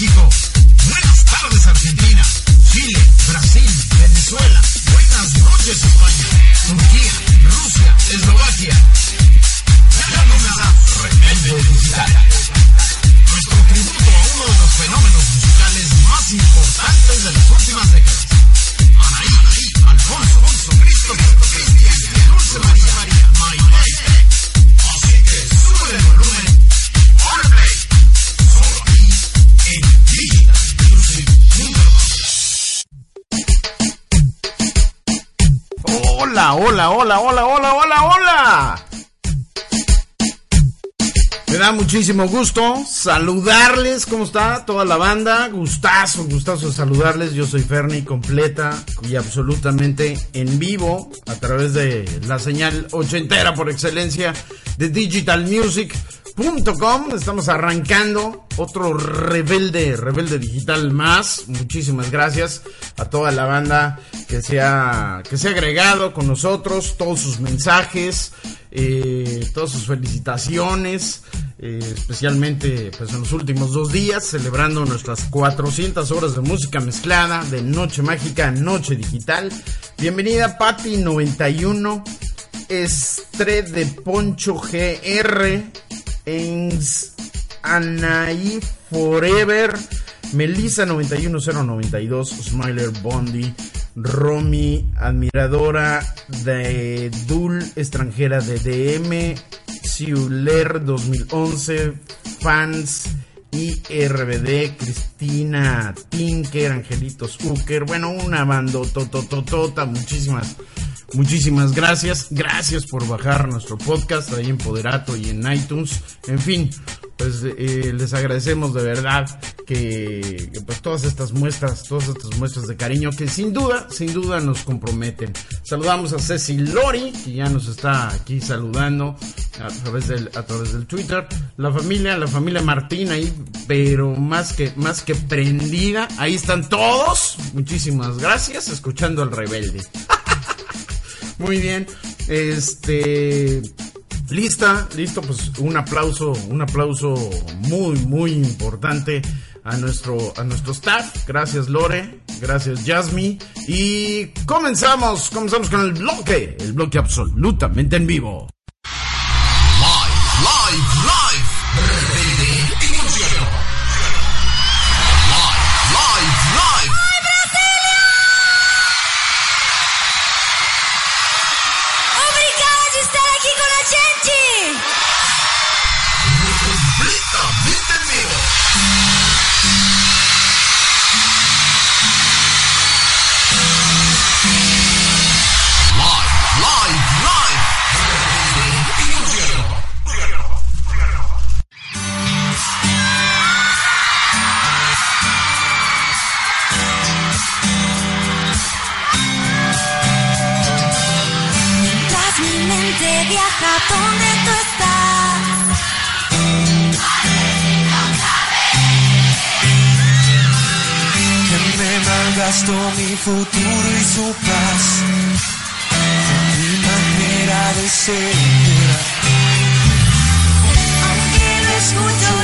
Buenas tardes, Argentina. Chile, Brasil, Venezuela. Buenas noches, España. Turquía, Rusia, Eslovaquia. Rebelde Digital. Nuestro tributo a uno de los fenómenos musicales más importantes de las últimas décadas. Anaí, Alfonso, Alfonso, Hola, hola, hola, hola, hola, hola. Me da muchísimo gusto saludarles, ¿cómo está toda la banda? Gustazo, gustazo saludarles. Yo soy Ferni, completa y absolutamente en vivo a través de la señal ochentera por excelencia de Estamos arrancando otro rebelde, rebelde digital más. Muchísimas gracias a toda la banda que se ha, que se ha agregado con nosotros, todos sus mensajes, eh, todas sus felicitaciones, eh, especialmente pues en los últimos dos días, celebrando nuestras 400 horas de música mezclada de Noche Mágica Noche Digital. Bienvenida Patti 91, Estre de Poncho GR, Ens Anaí Forever, Melissa 91092, Smiler Bondi, Romy, admiradora de Dul, extranjera de DM, Siuler 2011, fans IRBD, Cristina Tinker, Angelitos Uker, bueno, una bandotototota, muchísimas, muchísimas gracias, gracias por bajar nuestro podcast ahí en Poderato y en iTunes, en fin, pues eh, les agradecemos de verdad que, pues todas estas muestras, todas estas muestras de cariño que sin duda, sin duda nos comprometen. Saludamos a Ceci Lori, que ya nos está aquí saludando a través del, a través del Twitter. La familia, la familia Martín ahí, pero más que, más que prendida, ahí están todos. Muchísimas gracias, escuchando al rebelde. Muy bien, este Lista, listo, pues un aplauso, un aplauso muy, muy importante a nuestro, a nuestro staff. Gracias Lore, gracias Jasmine. Y comenzamos, comenzamos con el bloque, el bloque absolutamente en vivo. Live, live, live. Malgastó mi futuro y su paz. Fue mi manera de ser. Aunque lo escucho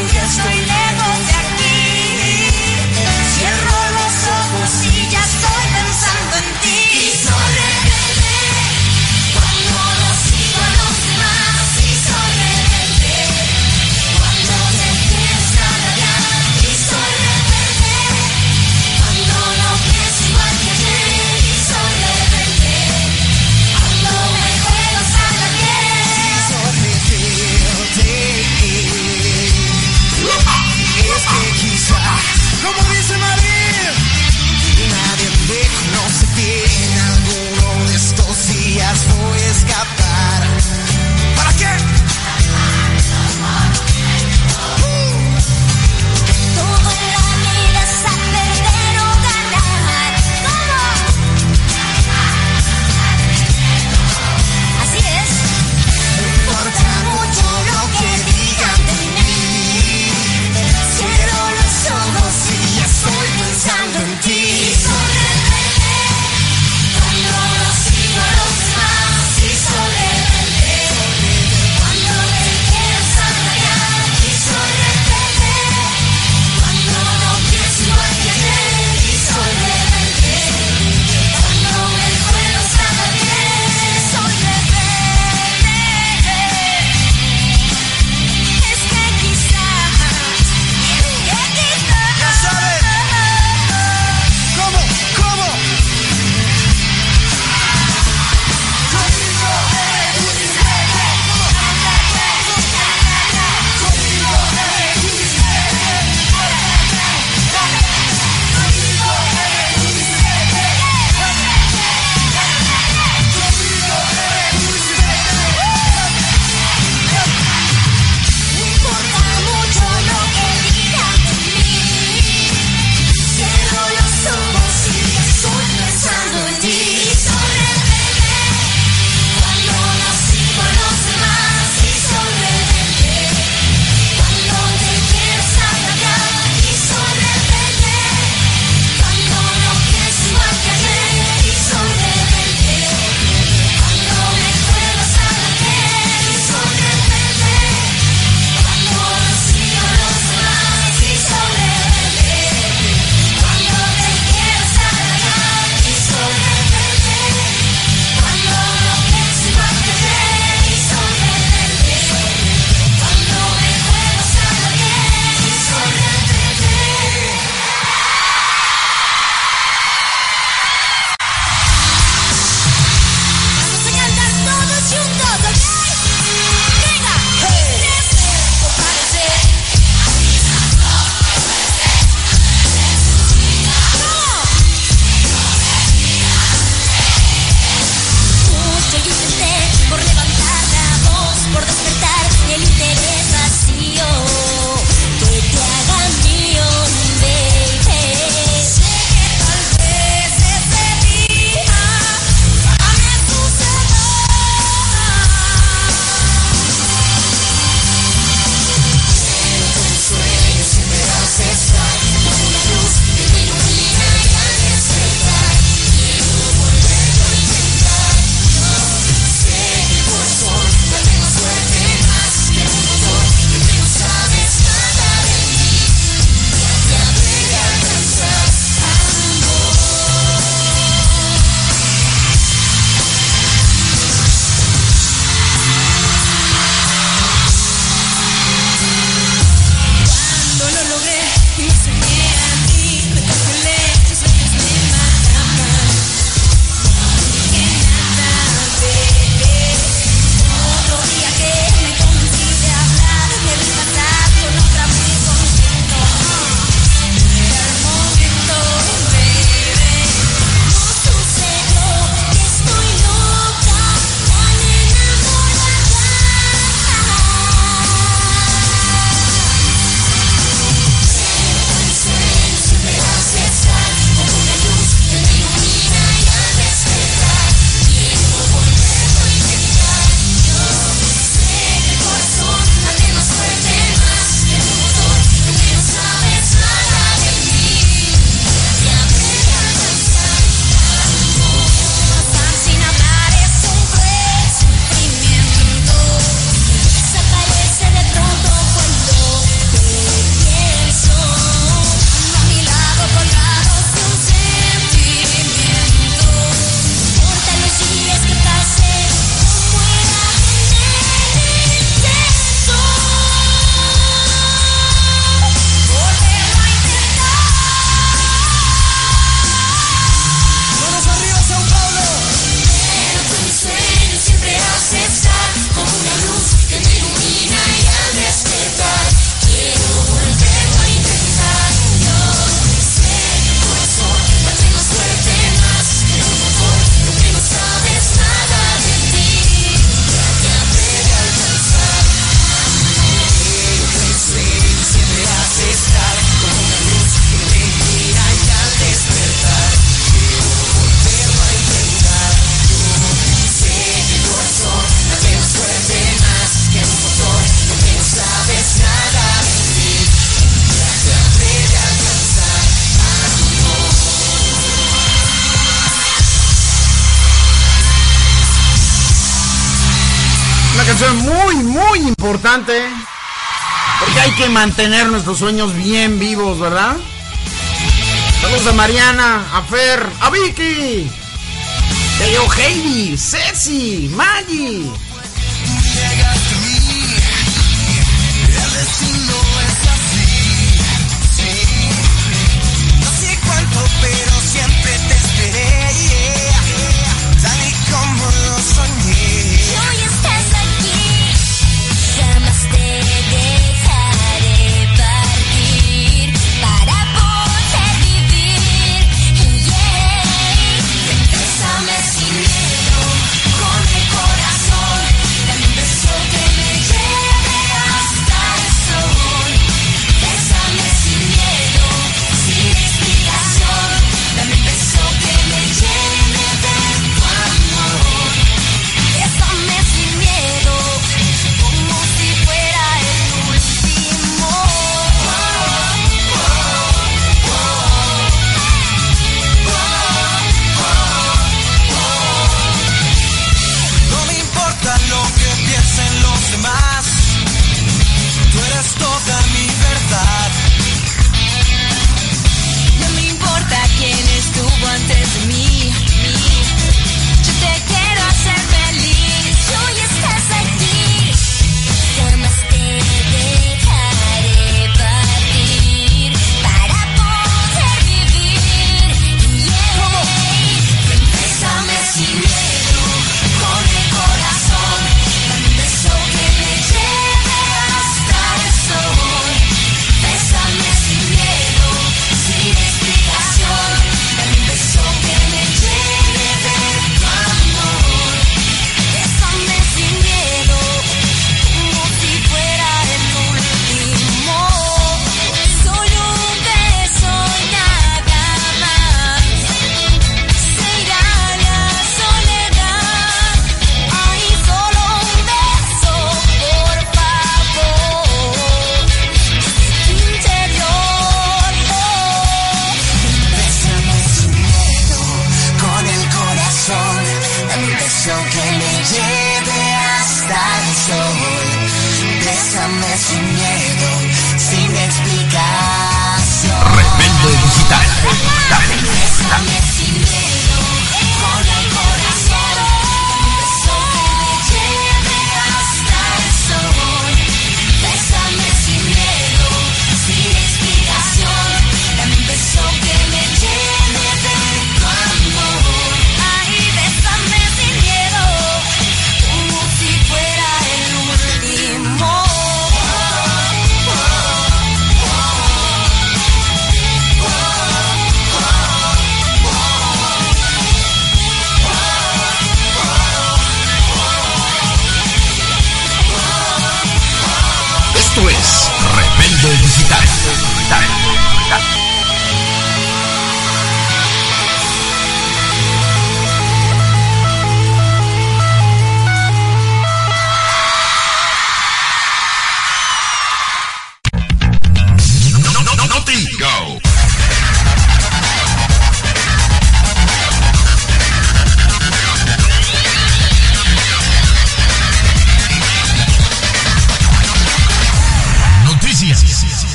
que mantener nuestros sueños bien vivos, ¿verdad? Saludos a Mariana, a Fer, a Vicky, a Heidi, Ceci, Maggie.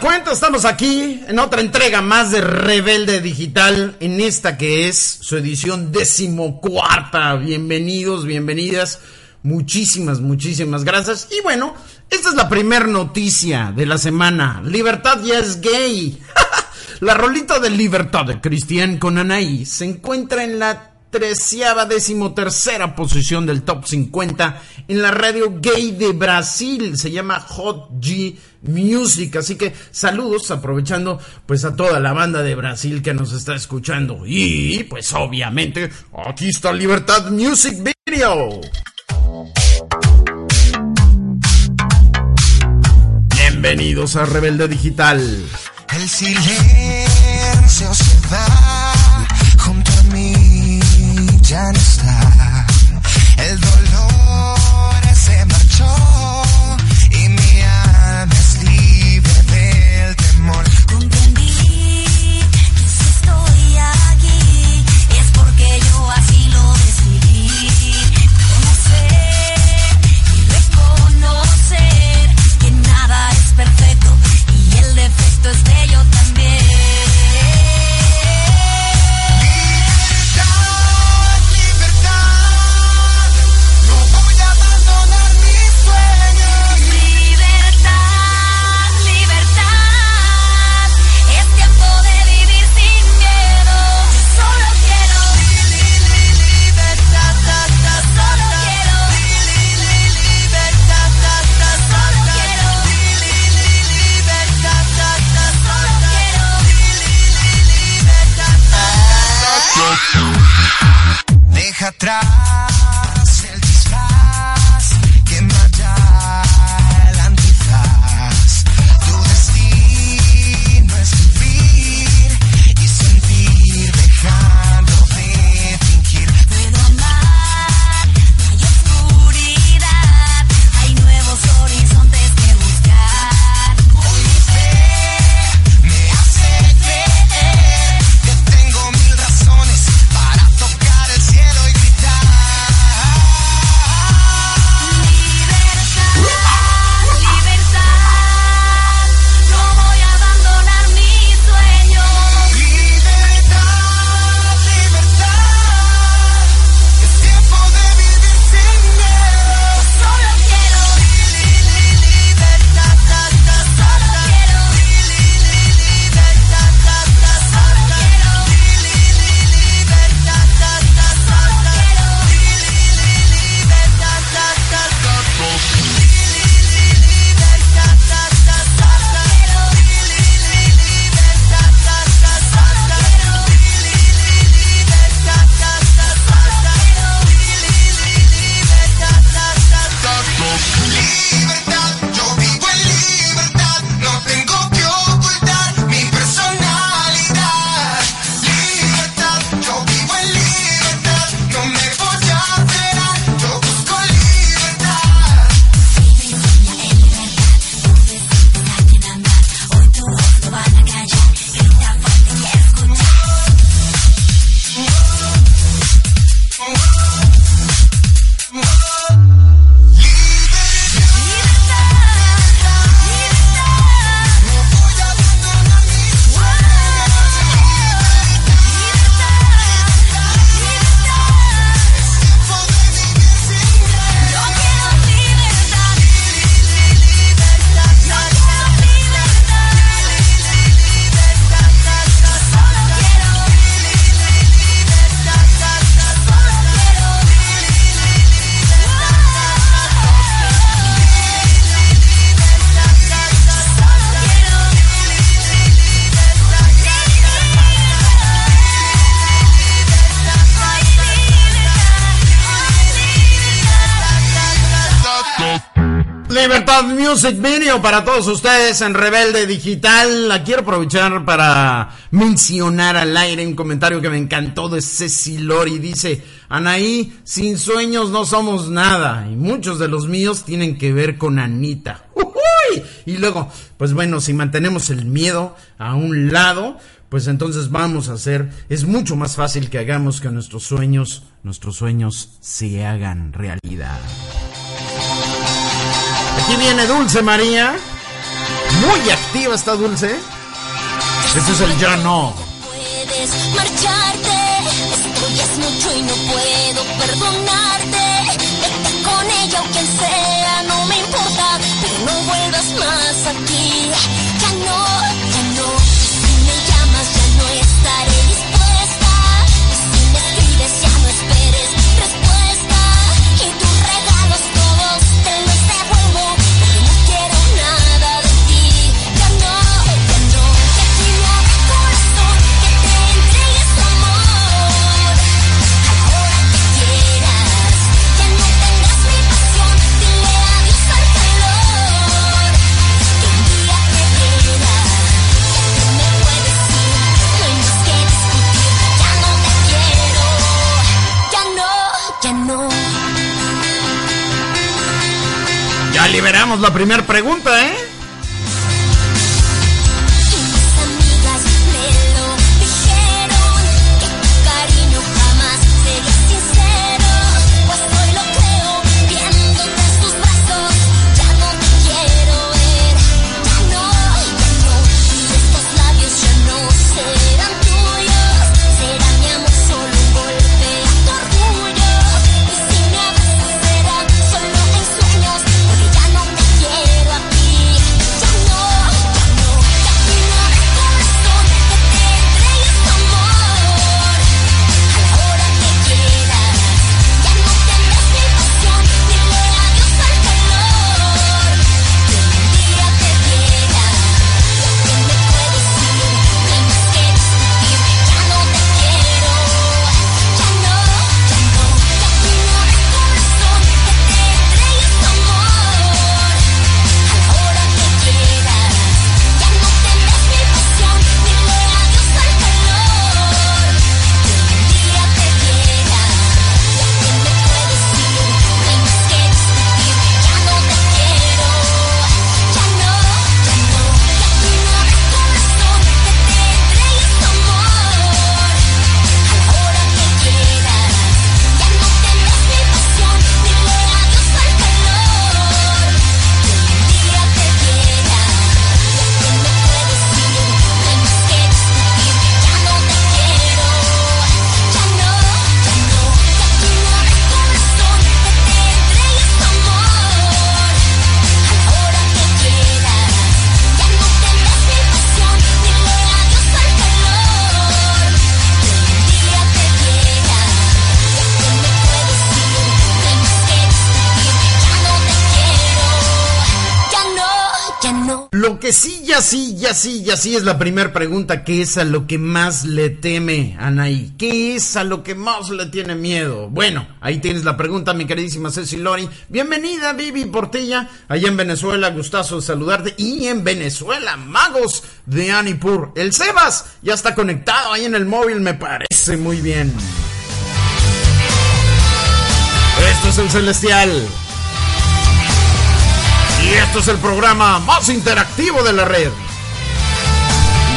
cuenta, estamos aquí en otra entrega más de Rebelde Digital, en esta que es su edición decimocuarta. Bienvenidos, bienvenidas, muchísimas, muchísimas gracias. Y bueno, esta es la primer noticia de la semana. Libertad ya es gay. la rolita de Libertad de Cristian con Anaí se encuentra en la treceava decimotercera posición del top 50 en la radio gay de Brasil. Se llama Hot G Music. Así que saludos, aprovechando pues a toda la banda de Brasil que nos está escuchando. Y pues obviamente, aquí está Libertad Music Video. Bienvenidos a Rebelde Digital. El silencio se va. Can't stop. Music Video para todos ustedes en Rebelde Digital. La quiero aprovechar para mencionar al aire un comentario que me encantó de Ceci Lori. Dice, Anaí, sin sueños no somos nada. Y muchos de los míos tienen que ver con Anita. ¡Uy! Y luego, pues bueno, si mantenemos el miedo a un lado, pues entonces vamos a hacer, es mucho más fácil que hagamos que nuestros sueños, nuestros sueños se hagan realidad. Aquí viene Dulce María. Muy activa está Dulce. Este es el ya no. Puedes marcharte. Esto mucho y no puedo perdonarte. Vete con ella o quien sea, no me importa. Pero no vuelvas más aquí. liberamos la primera pregunta, ¿eh? así, y así, y así es la primera pregunta. ¿Qué es a lo que más le teme, Anaí? ¿Qué es a lo que más le tiene miedo? Bueno, ahí tienes la pregunta, mi queridísima Ceci Lori. Bienvenida, Vivi Portilla, allá en Venezuela. Gustazo saludarte. Y en Venezuela, magos de Anipur. El Sebas ya está conectado ahí en el móvil, me parece muy bien. Esto es el Celestial. Esto es el programa más interactivo de la red.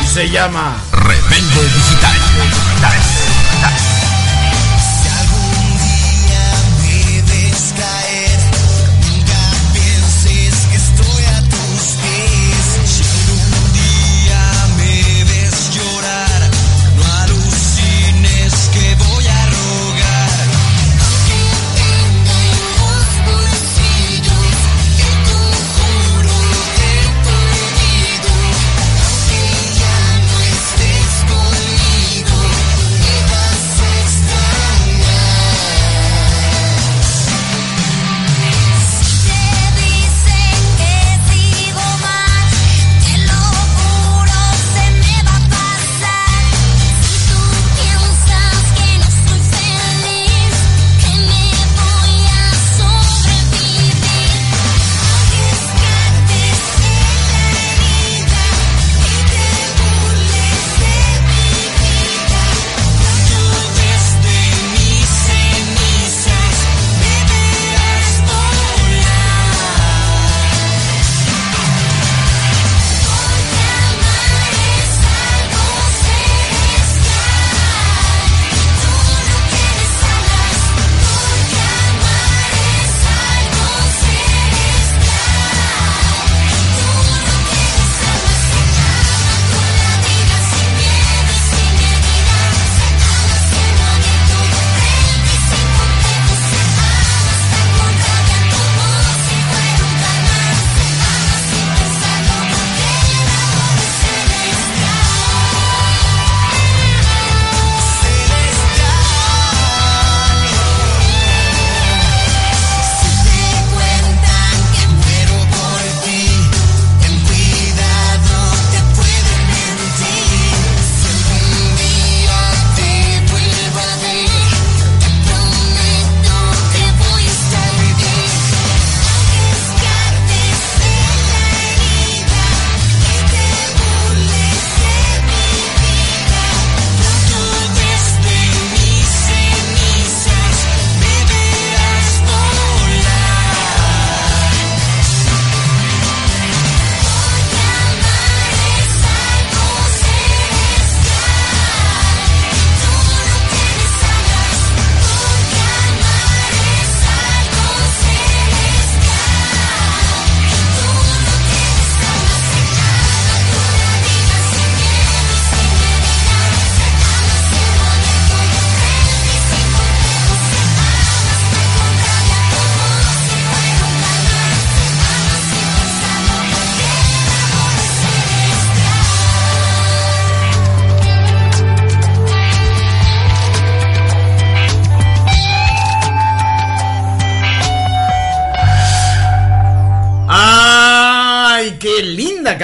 Y se llama Repente Digital.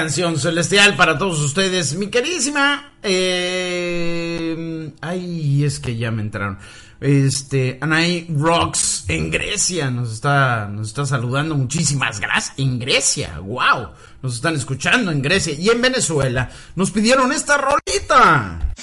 canción celestial para todos ustedes, mi queridísima. Eh, ay, es que ya me entraron. Este, Anaí Rocks en Grecia nos está, nos está saludando. Muchísimas gracias. En Grecia, wow. Nos están escuchando en Grecia y en Venezuela. Nos pidieron esta rolita.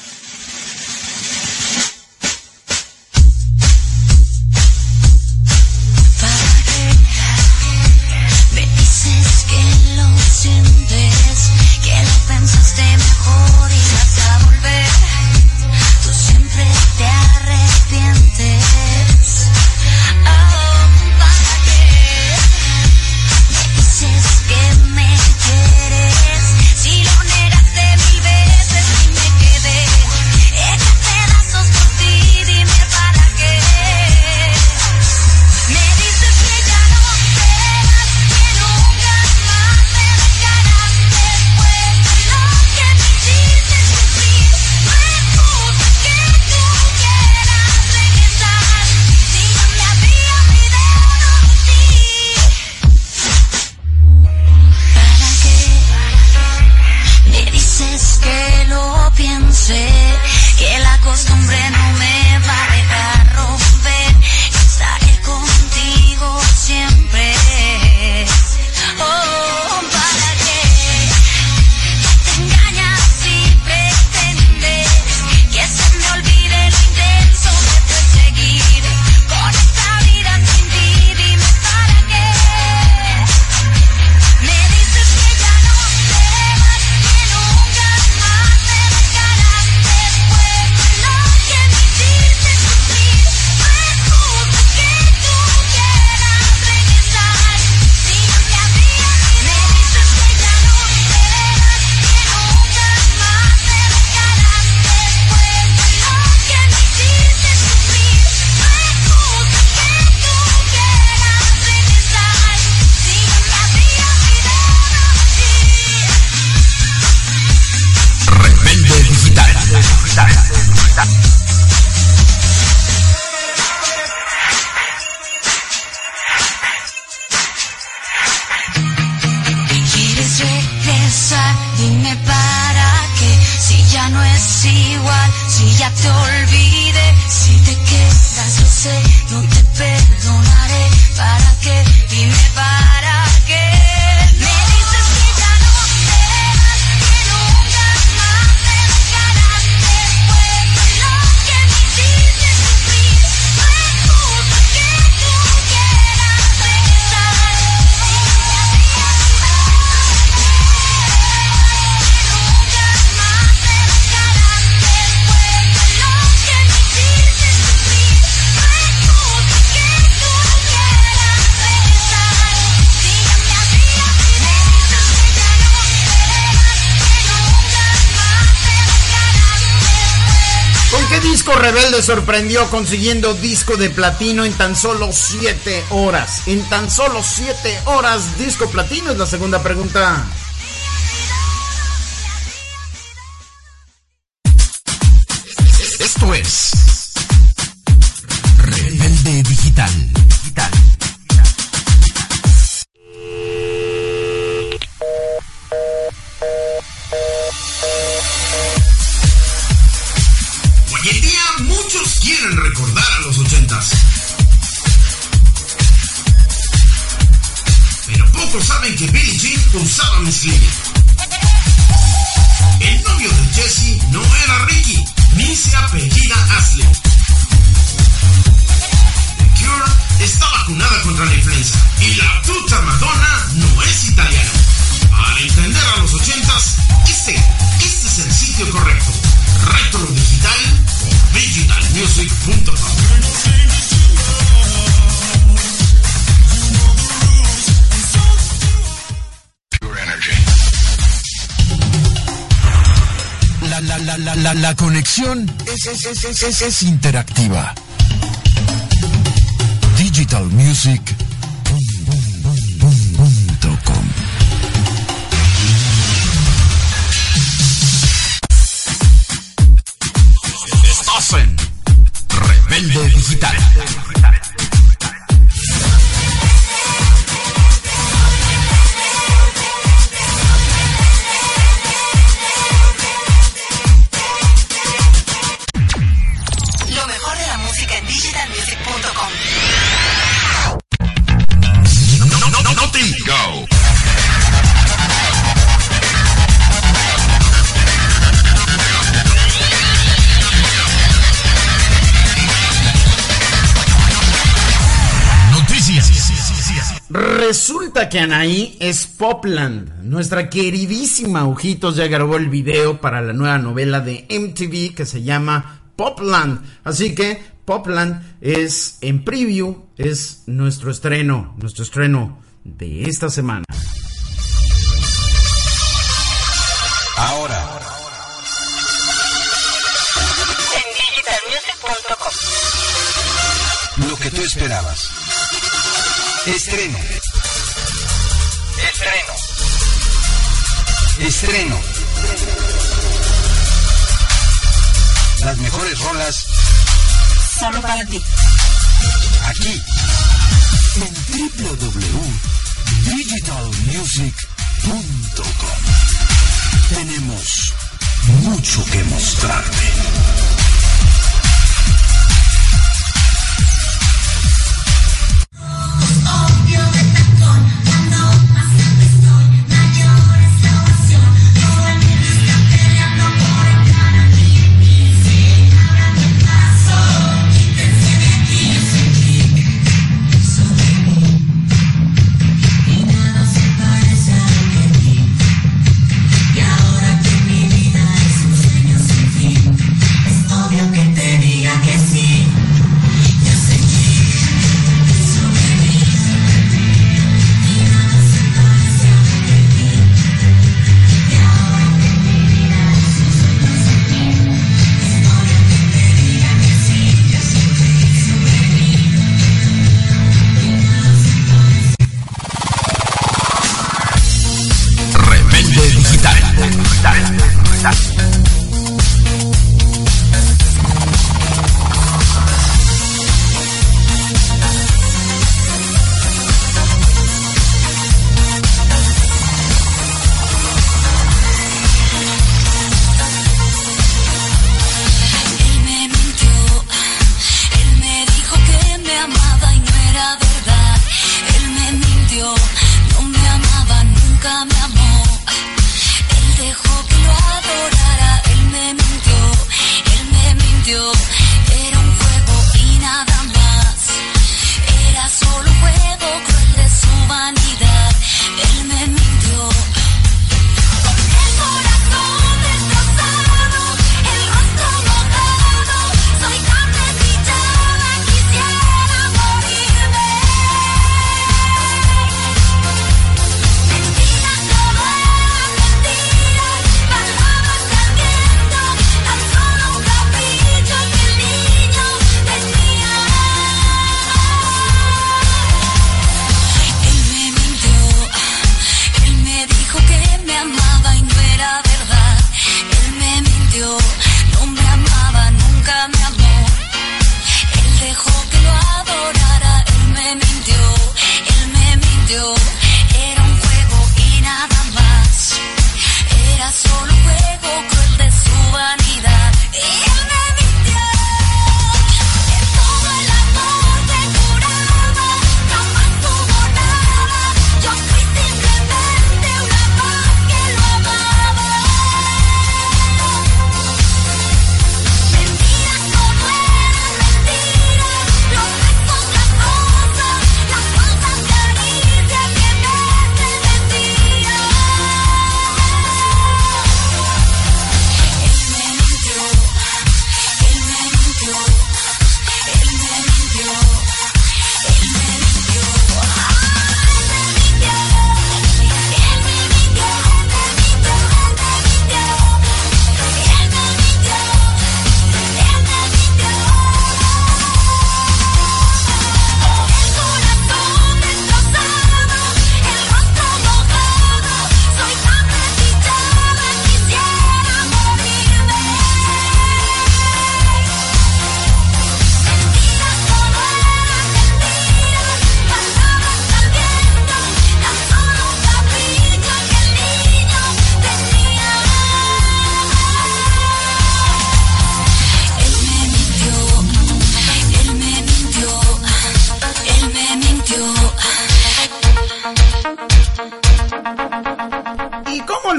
Rebelde sorprendió consiguiendo disco de platino en tan solo 7 horas? En tan solo 7 horas, disco platino es la segunda pregunta. Es, es, es, es, es, es interactiva. Resulta que Anaí es Popland. Nuestra queridísima Ojitos ya grabó el video para la nueva novela de MTV que se llama Popland. Así que Popland es en preview, es nuestro estreno, nuestro estreno de esta semana. Ahora, En digitalmusic.com. lo que tú esperabas. Estreno. Estreno. Las mejores rolas Solo para ti. aquí en www.digitalmusic.com. Tenemos mucho que mostrarte.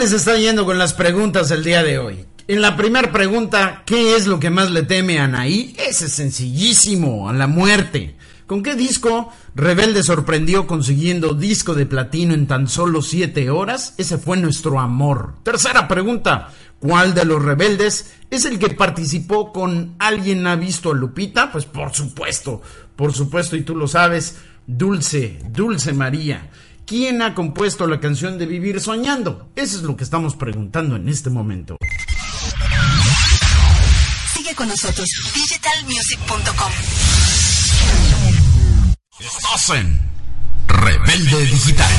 Les está yendo con las preguntas el día de hoy? En la primera pregunta, ¿qué es lo que más le teme a Anaí? Ese es sencillísimo, a la muerte. ¿Con qué disco Rebelde sorprendió consiguiendo disco de platino en tan solo 7 horas? Ese fue nuestro amor. Tercera pregunta, ¿cuál de los rebeldes es el que participó con ¿Alguien ha visto a Lupita? Pues por supuesto, por supuesto, y tú lo sabes, Dulce, Dulce María. ¿Quién ha compuesto la canción de Vivir Soñando? Eso es lo que estamos preguntando en este momento. Sigue con nosotros, digitalmusic.com. Estás en Rebelde Digital.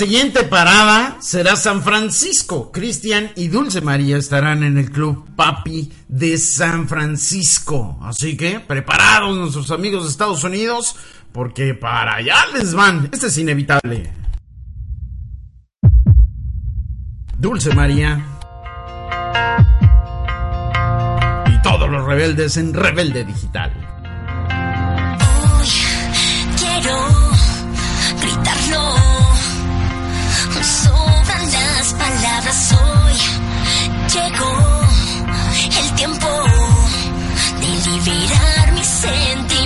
Siguiente parada será San Francisco. Cristian y Dulce María estarán en el club Papi de San Francisco. Así que preparados nuestros amigos de Estados Unidos, porque para allá les van. Este es inevitable. Dulce María. Y todos los rebeldes en Rebelde Digital. hoy. Llegó el tiempo de liberar mis sentimientos.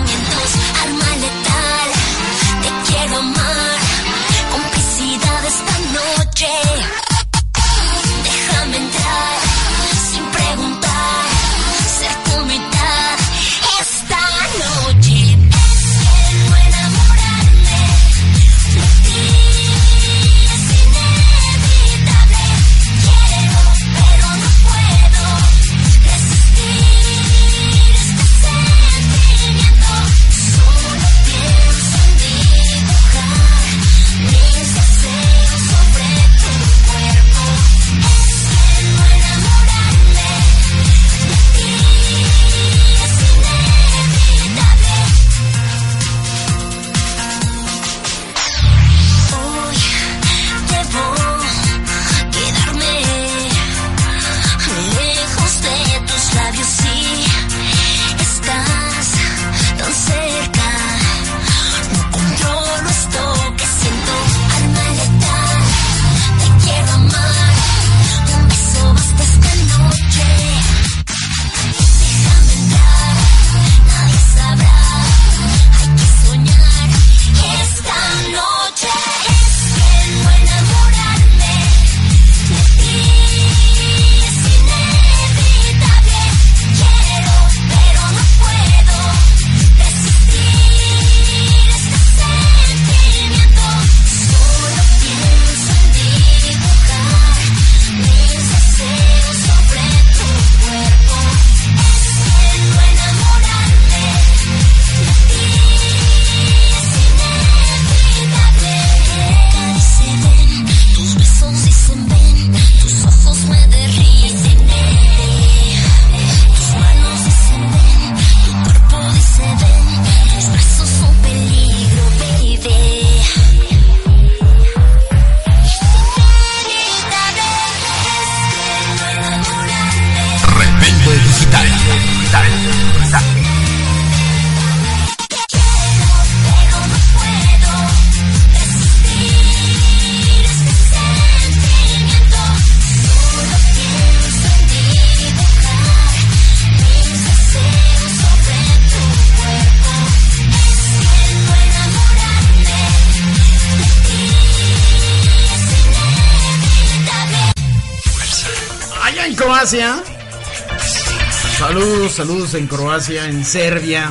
Saludos, en Croacia, en Serbia.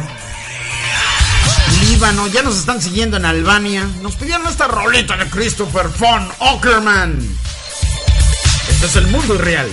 Líbano, ya nos están siguiendo en Albania. Nos pidieron esta rolita de Christopher von Ockerman. Este es el mundo irreal.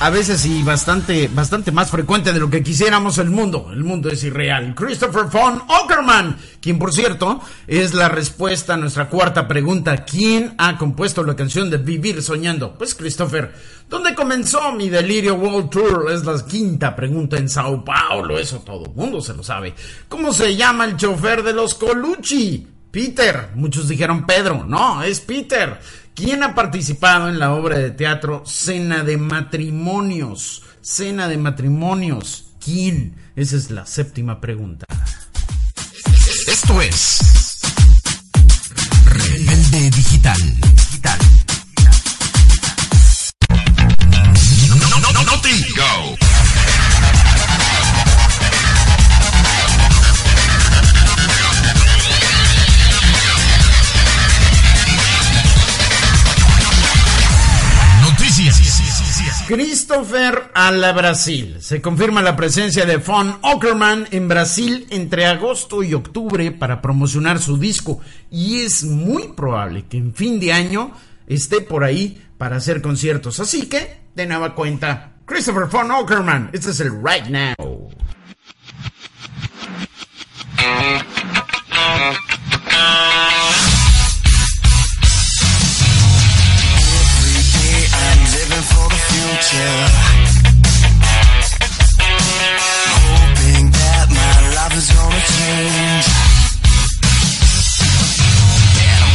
A veces y bastante, bastante más frecuente de lo que quisiéramos el mundo. El mundo es irreal. Christopher von Ockerman, quien por cierto es la respuesta a nuestra cuarta pregunta. ¿Quién ha compuesto la canción de Vivir Soñando? Pues Christopher. ¿Dónde comenzó mi delirio World Tour? Es la quinta pregunta en Sao Paulo. Eso todo el mundo se lo sabe. ¿Cómo se llama el chofer de los Colucci? Peter. Muchos dijeron Pedro. No, es Peter. ¿Quién ha participado en la obra de teatro Cena de Matrimonios? Cena de Matrimonios. ¿Quién? Esa es la séptima pregunta. Esto es Rebelde Digital. Digital. No, no, no, no, no te- Go. Christopher a la Brasil. Se confirma la presencia de Von Ockerman en Brasil entre agosto y octubre para promocionar su disco y es muy probable que en fin de año esté por ahí para hacer conciertos. Así que, de nueva cuenta, Christopher Von Ockerman, este es el Right Now. Hoping that my life is gonna change. And I'm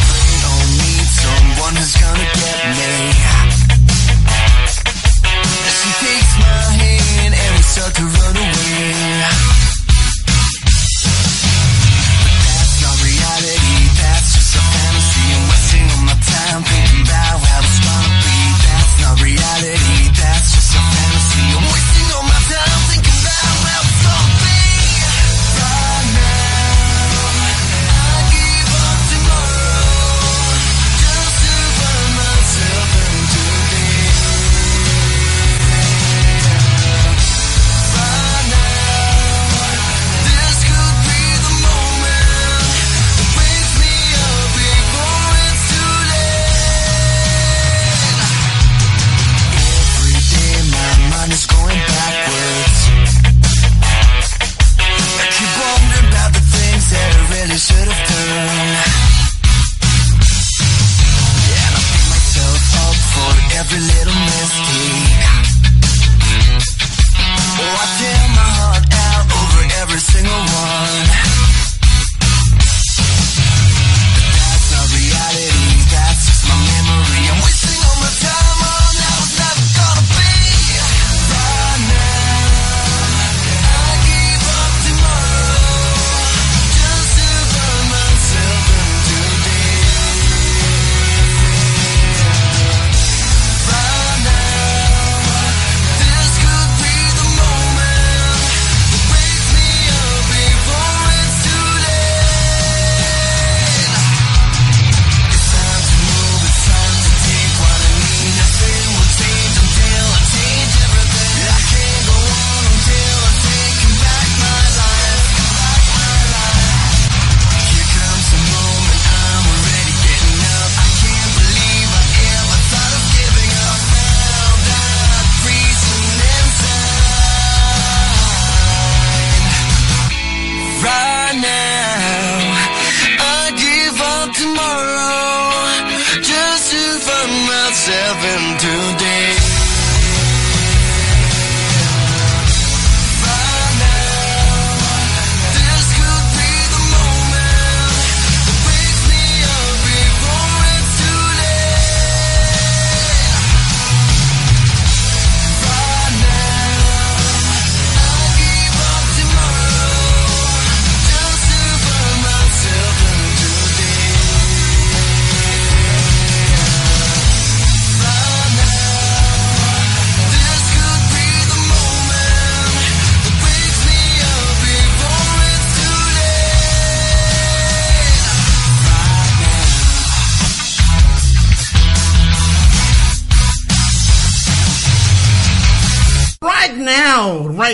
someone who's gonna get me. She takes my hand and we start to run.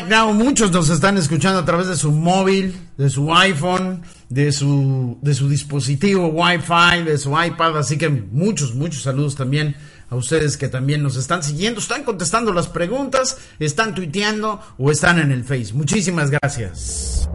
Muchos nos están escuchando a través de su móvil, de su iPhone, de su, de su dispositivo Wi-Fi, de su iPad. Así que muchos, muchos saludos también a ustedes que también nos están siguiendo, están contestando las preguntas, están tuiteando o están en el Face. Muchísimas gracias.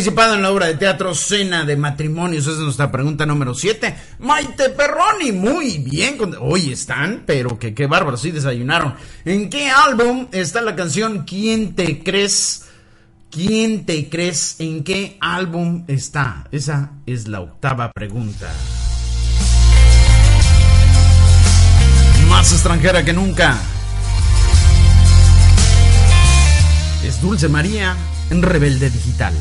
participado en la obra de teatro Cena de Matrimonios? Esa es nuestra pregunta número 7. Maite Perroni, muy bien. Hoy están, pero que qué bárbaro, sí desayunaron. ¿En qué álbum está la canción ¿Quién te crees? ¿Quién te crees? ¿En qué álbum está? Esa es la octava pregunta. Más extranjera que nunca. Es Dulce María en Rebelde Digital.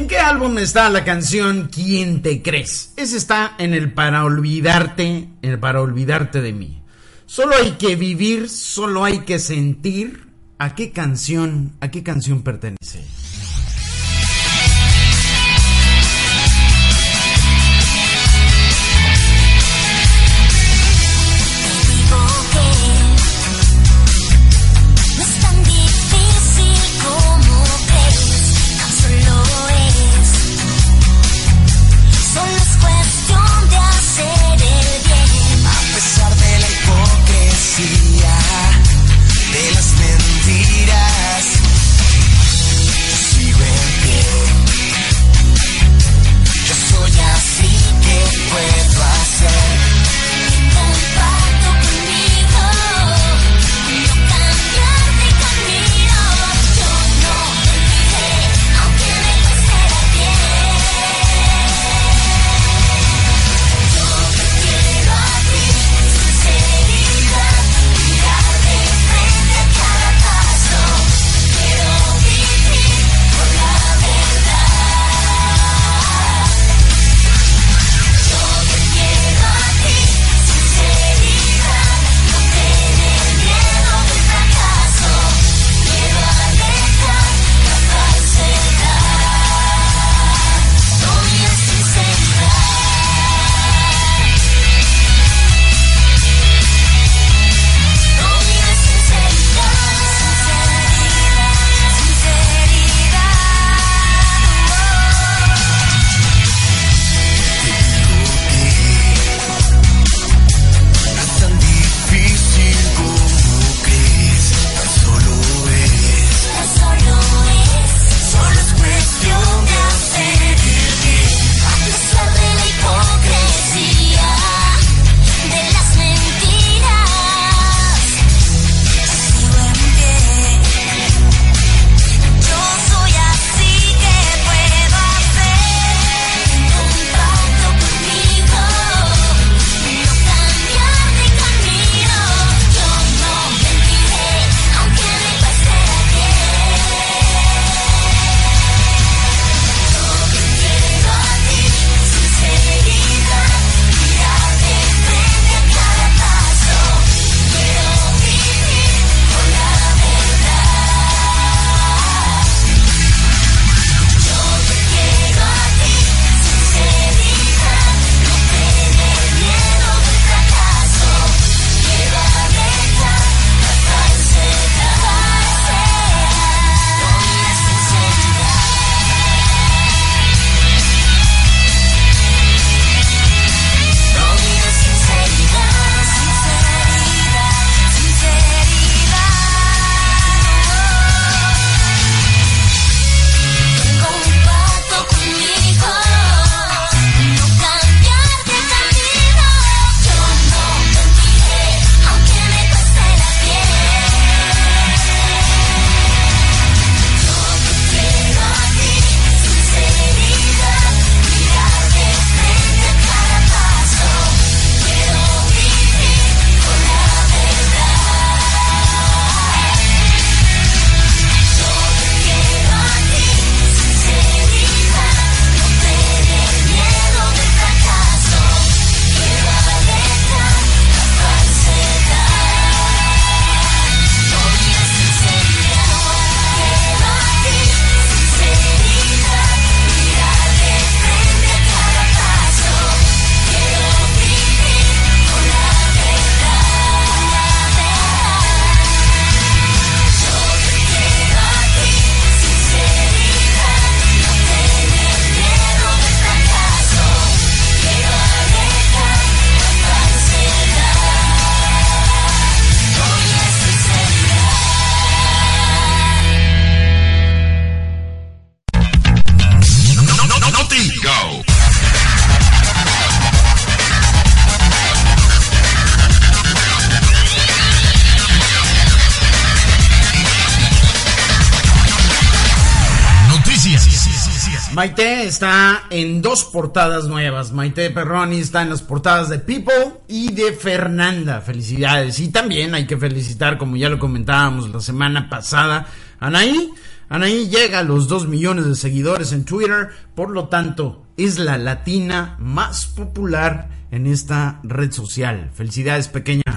¿En qué álbum está la canción ¿Quién te crees? Ese está en el Para Olvidarte, en el Para Olvidarte de mí. Solo hay que vivir, solo hay que sentir. ¿A qué canción, a qué canción pertenece? Está en dos portadas nuevas. Maite Perroni está en las portadas de People y de Fernanda. Felicidades. Y también hay que felicitar, como ya lo comentábamos la semana pasada, Anaí. Anaí llega a los 2 millones de seguidores en Twitter, por lo tanto es la latina más popular en esta red social. Felicidades pequeña.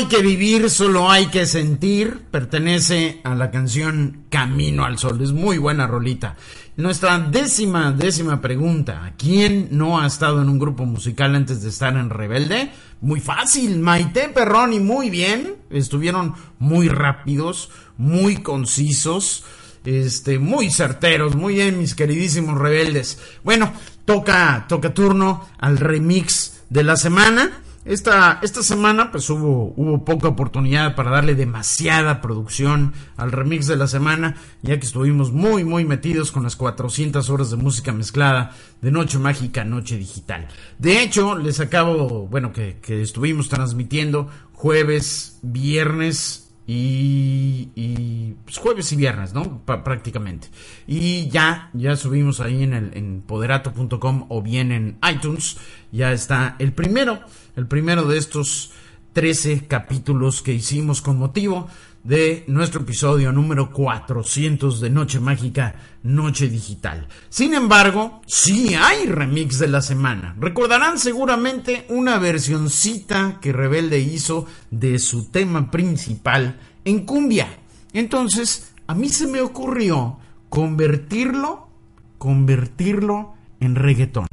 Hay que vivir, solo hay que sentir. Pertenece a la canción Camino al Sol. Es muy buena rolita. Nuestra décima, décima pregunta. ¿Quién no ha estado en un grupo musical antes de estar en Rebelde? Muy fácil. Maite Perroni, muy bien. Estuvieron muy rápidos, muy concisos. Este, muy certeros, muy bien, mis queridísimos rebeldes. Bueno, toca, toca turno al remix de la semana. Esta, esta semana pues hubo, hubo poca oportunidad para darle demasiada producción al remix de la semana, ya que estuvimos muy muy metidos con las 400 horas de música mezclada de Noche Mágica, Noche Digital. De hecho, les acabo, bueno, que, que estuvimos transmitiendo jueves, viernes y, pues, jueves y viernes, ¿no? Prácticamente. Y ya, ya subimos ahí en el en poderato.com o bien en iTunes, ya está el primero, el primero de estos 13 capítulos que hicimos con motivo de nuestro episodio número 400 de Noche Mágica, Noche Digital. Sin embargo, sí hay remix de la semana. Recordarán seguramente una versioncita que Rebelde hizo de su tema principal en cumbia. Entonces, a mí se me ocurrió convertirlo, convertirlo en reggaetón.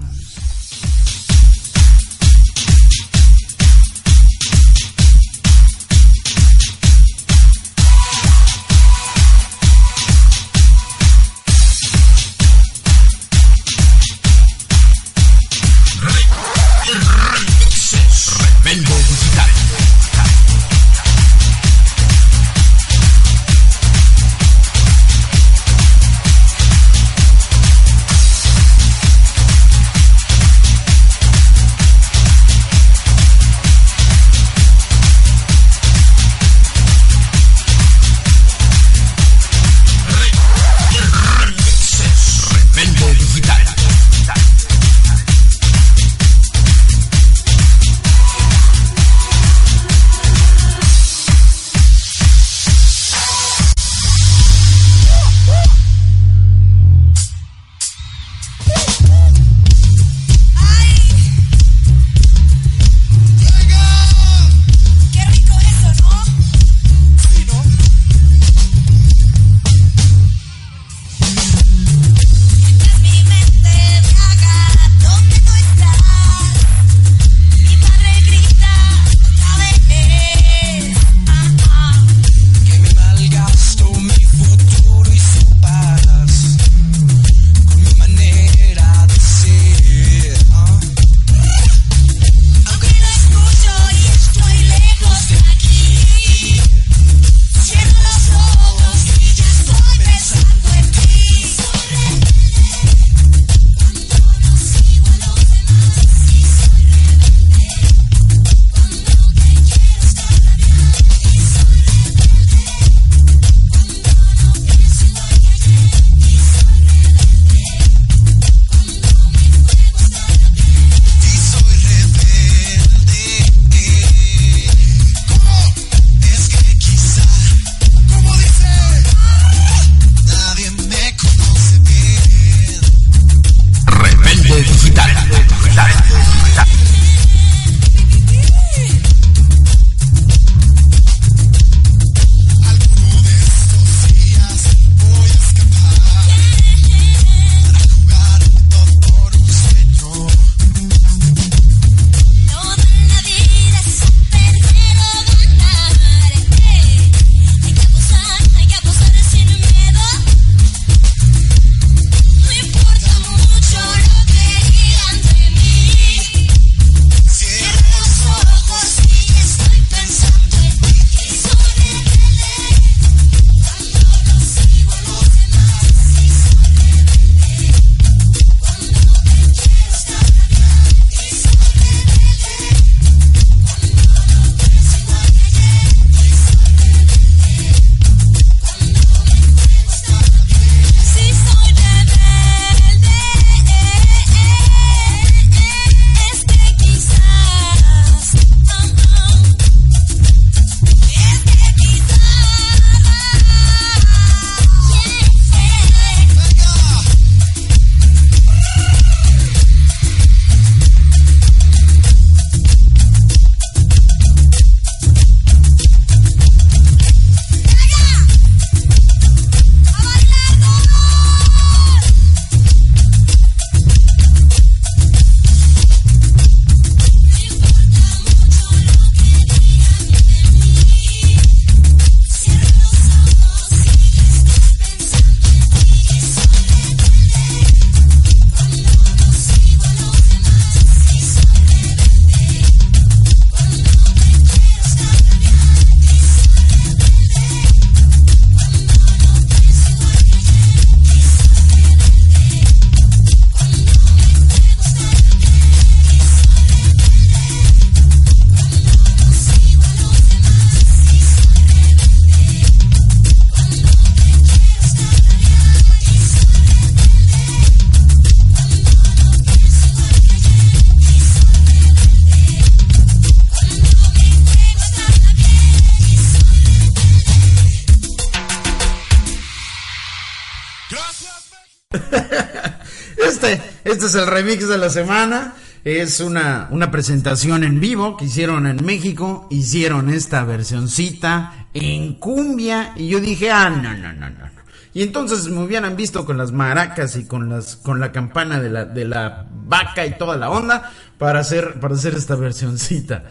Es el remix de la semana. Es una, una presentación en vivo que hicieron en México. Hicieron esta versioncita en cumbia. Y yo dije, ah, no, no, no. no. Y entonces me hubieran visto con las maracas y con las con la campana de la, de la vaca y toda la onda para hacer, para hacer esta versioncita.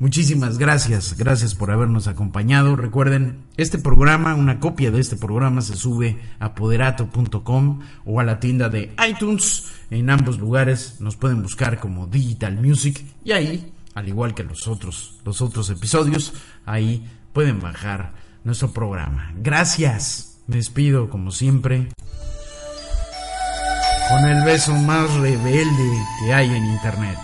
Muchísimas gracias, gracias por habernos acompañado. Recuerden, este programa, una copia de este programa se sube a poderato.com o a la tienda de iTunes. En ambos lugares nos pueden buscar como Digital Music y ahí, al igual que los otros, los otros episodios, ahí pueden bajar nuestro programa. Gracias. Me despido como siempre con el beso más rebelde que hay en internet.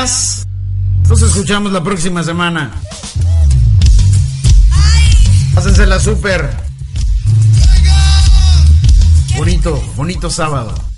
Nos escuchamos la próxima semana. Pásensela súper. Bonito, bonito sábado.